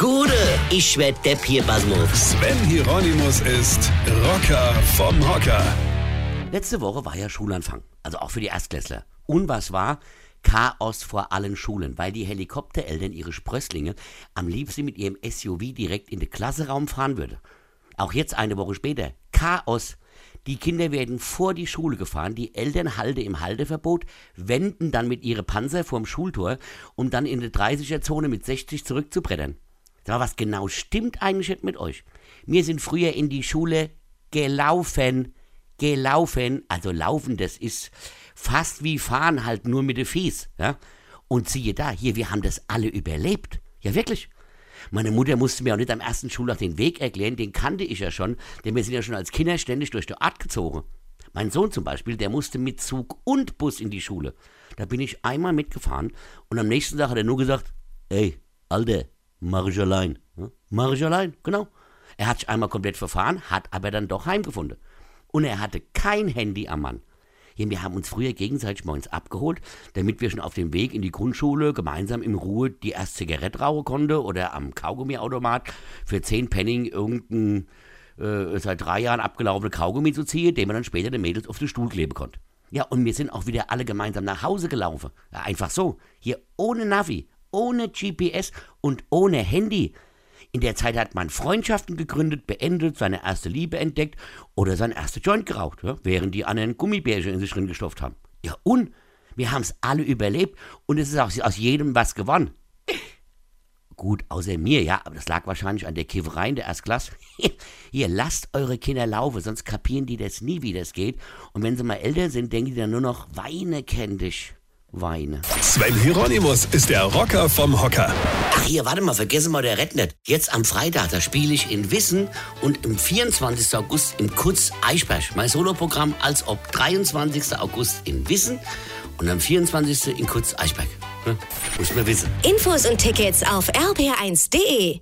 Gude, ich werd Depp hier, Basmus. Sven Hieronymus ist Rocker vom Hocker. Letzte Woche war ja Schulanfang, also auch für die Erstklässler. Und was war? Chaos vor allen Schulen, weil die Helikoptereltern ihre Sprösslinge am liebsten mit ihrem SUV direkt in den Klasseraum fahren würde. Auch jetzt eine Woche später. Chaos. Die Kinder werden vor die Schule gefahren, die Eltern halten im Halteverbot, wenden dann mit ihren Panzer vorm Schultor, um dann in der 30er-Zone mit 60 zurückzubrettern. Sag mal, was genau stimmt eigentlich mit euch? Wir sind früher in die Schule gelaufen, gelaufen, also laufen, das ist fast wie fahren, halt nur mit den Fies, ja? Und siehe da, hier, wir haben das alle überlebt. Ja, wirklich. Meine Mutter musste mir auch nicht am ersten Schultag den Weg erklären, den kannte ich ja schon, denn wir sind ja schon als Kinder ständig durch die Art gezogen. Mein Sohn zum Beispiel, der musste mit Zug und Bus in die Schule. Da bin ich einmal mitgefahren und am nächsten Tag hat er nur gesagt, ey, Alter, mach ich allein. Genau. Er hat sich einmal komplett verfahren, hat aber dann doch heimgefunden. Und er hatte kein Handy am Mann. Wir haben uns früher gegenseitig morgens abgeholt, damit wir schon auf dem Weg in die Grundschule gemeinsam in Ruhe die erste Zigarette rauchen konnten oder am Kaugummiautomat für 10 Penning irgendein äh, seit drei Jahren abgelaufene Kaugummi zu ziehen, den man dann später den Mädels auf den Stuhl kleben konnte. Ja, und wir sind auch wieder alle gemeinsam nach Hause gelaufen. Ja, einfach so. Hier ohne Navi, ohne GPS und ohne Handy. In der Zeit hat man Freundschaften gegründet, beendet, seine erste Liebe entdeckt oder sein erster Joint geraucht, ja, während die anderen Gummibärchen in sich drin gestopft haben. Ja, und wir haben es alle überlebt und es ist auch aus jedem was gewonnen. Gut, außer mir, ja, aber das lag wahrscheinlich an der Kifferei in der Erstklasse. Hier, lasst eure Kinder laufen, sonst kapieren die das nie, wie das geht. Und wenn sie mal älter sind, denken die dann nur noch, Weine kenn dich. Weine. Sven Hieronymus ist der Rocker vom Hocker. Ach hier, warte mal, vergessen wir der nicht. Jetzt am Freitag, da spiele ich in Wissen und am 24. August im Kutz Eichberg. Mein Soloprogramm als ob 23. August in Wissen und am 24. in Kutz Eichberg. Hm? Muss man wissen. Infos und Tickets auf rb1.de.